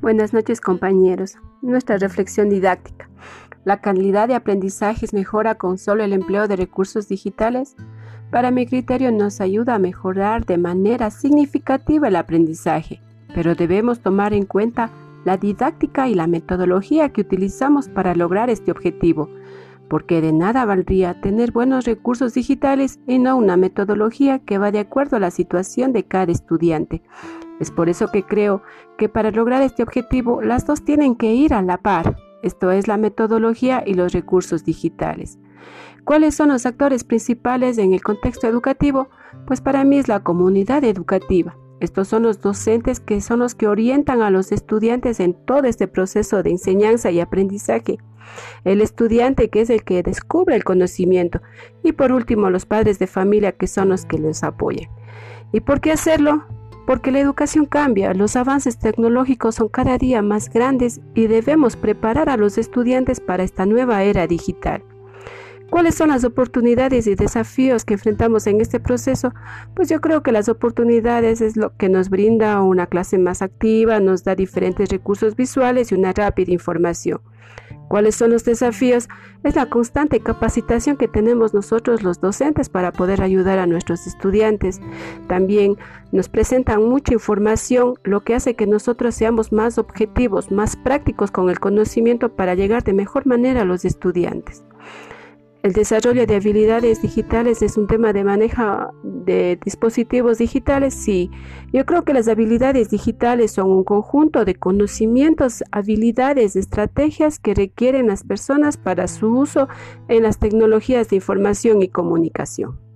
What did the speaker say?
Buenas noches compañeros. Nuestra reflexión didáctica. ¿La calidad de aprendizaje mejora con solo el empleo de recursos digitales? Para mi criterio nos ayuda a mejorar de manera significativa el aprendizaje, pero debemos tomar en cuenta la didáctica y la metodología que utilizamos para lograr este objetivo, porque de nada valdría tener buenos recursos digitales y no una metodología que va de acuerdo a la situación de cada estudiante. Es por eso que creo que para lograr este objetivo las dos tienen que ir a la par, esto es la metodología y los recursos digitales. ¿Cuáles son los actores principales en el contexto educativo? Pues para mí es la comunidad educativa. Estos son los docentes que son los que orientan a los estudiantes en todo este proceso de enseñanza y aprendizaje. El estudiante que es el que descubre el conocimiento y por último los padres de familia que son los que les apoyan. ¿Y por qué hacerlo? Porque la educación cambia, los avances tecnológicos son cada día más grandes y debemos preparar a los estudiantes para esta nueva era digital. ¿Cuáles son las oportunidades y desafíos que enfrentamos en este proceso? Pues yo creo que las oportunidades es lo que nos brinda una clase más activa, nos da diferentes recursos visuales y una rápida información. ¿Cuáles son los desafíos? Es la constante capacitación que tenemos nosotros los docentes para poder ayudar a nuestros estudiantes. También nos presentan mucha información, lo que hace que nosotros seamos más objetivos, más prácticos con el conocimiento para llegar de mejor manera a los estudiantes. El desarrollo de habilidades digitales es un tema de manejo de dispositivos digitales. Sí, yo creo que las habilidades digitales son un conjunto de conocimientos, habilidades, estrategias que requieren las personas para su uso en las tecnologías de información y comunicación.